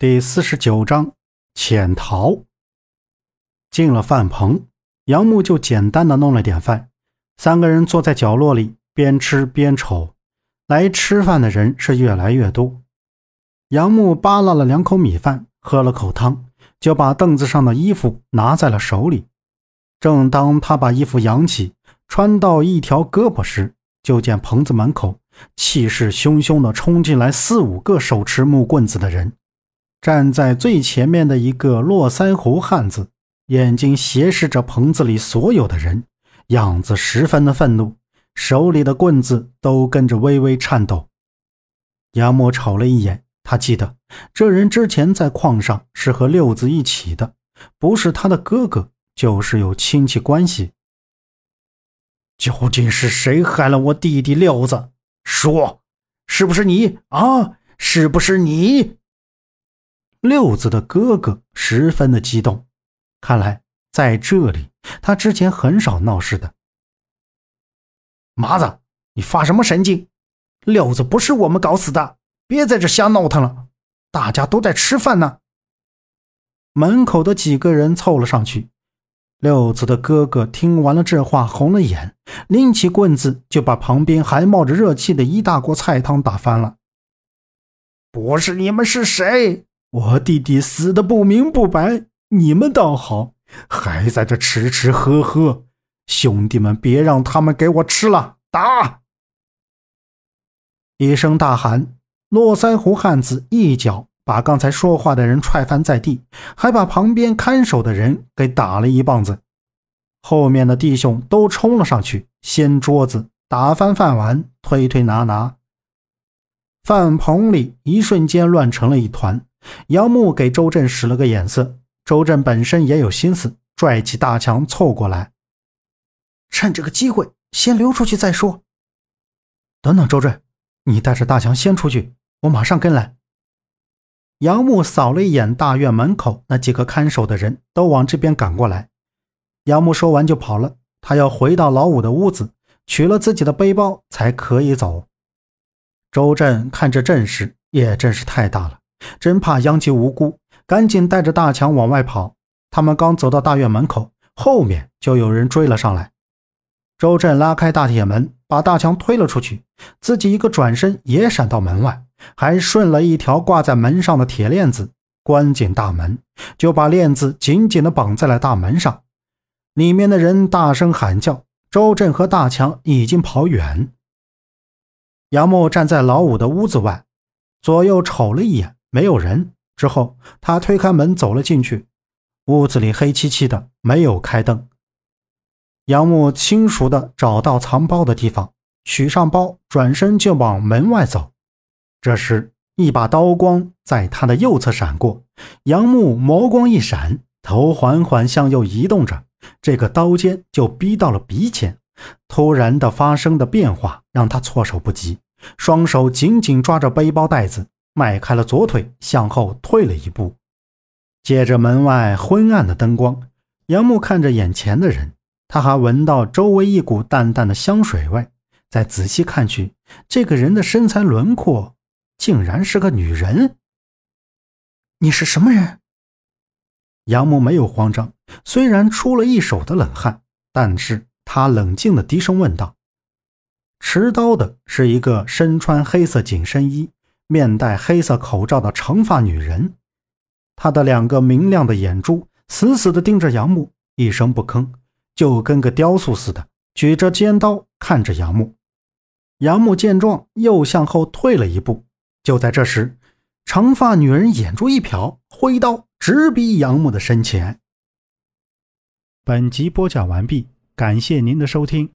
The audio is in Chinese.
第四十九章潜逃。进了饭棚，杨木就简单的弄了点饭。三个人坐在角落里，边吃边瞅。来吃饭的人是越来越多。杨木扒拉了两口米饭，喝了口汤，就把凳子上的衣服拿在了手里。正当他把衣服扬起，穿到一条胳膊时，就见棚子门口气势汹汹地冲进来四五个手持木棍子的人。站在最前面的一个络腮胡汉子，眼睛斜视着棚子里所有的人，样子十分的愤怒，手里的棍子都跟着微微颤抖。杨默瞅了一眼，他记得这人之前在矿上是和六子一起的，不是他的哥哥，就是有亲戚关系。究竟是谁害了我弟弟六子？说，是不是你啊？是不是你？六子的哥哥十分的激动，看来在这里他之前很少闹事的。麻子，你发什么神经？六子不是我们搞死的，别在这瞎闹腾了，大家都在吃饭呢。门口的几个人凑了上去。六子的哥哥听完了这话，红了眼，拎起棍子就把旁边还冒着热气的一大锅菜汤打翻了。不是你们是谁？我弟弟死的不明不白，你们倒好，还在这吃吃喝喝。兄弟们，别让他们给我吃了！打！一声大喊，络腮胡汉子一脚把刚才说话的人踹翻在地，还把旁边看守的人给打了一棒子。后面的弟兄都冲了上去，掀桌子，打翻饭碗，推推拿拿。饭棚里一瞬间乱成了一团。杨木给周震使了个眼色，周震本身也有心思，拽起大强凑过来，趁这个机会先溜出去再说。等等，周震，你带着大强先出去，我马上跟来。杨木扫了一眼大院门口那几个看守的人，都往这边赶过来。杨木说完就跑了，他要回到老五的屋子，取了自己的背包才可以走。周震看这阵势也真是太大了。真怕殃及无辜，赶紧带着大强往外跑。他们刚走到大院门口，后面就有人追了上来。周震拉开大铁门，把大强推了出去，自己一个转身也闪到门外，还顺了一条挂在门上的铁链子，关紧大门，就把链子紧紧地绑在了大门上。里面的人大声喊叫，周震和大强已经跑远。杨木站在老五的屋子外，左右瞅了一眼。没有人。之后，他推开门走了进去。屋子里黑漆漆的，没有开灯。杨木轻熟的找到藏包的地方，取上包，转身就往门外走。这时，一把刀光在他的右侧闪过，杨木眸光一闪，头缓缓向右移动着，这个刀尖就逼到了鼻前。突然的发生的变化让他措手不及，双手紧紧抓着背包带子。迈开了左腿，向后退了一步。借着门外昏暗的灯光，杨木看着眼前的人，他还闻到周围一股淡淡的香水味。再仔细看去，这个人的身材轮廓竟然是个女人。你是什么人？杨木没有慌张，虽然出了一手的冷汗，但是他冷静的低声问道：“持刀的是一个身穿黑色紧身衣。”面戴黑色口罩的长发女人，她的两个明亮的眼珠死死地盯着杨木，一声不吭，就跟个雕塑似的，举着尖刀看着杨木。杨木见状，又向后退了一步。就在这时，长发女人眼珠一瞟，挥刀直逼杨木的身前。本集播讲完毕，感谢您的收听。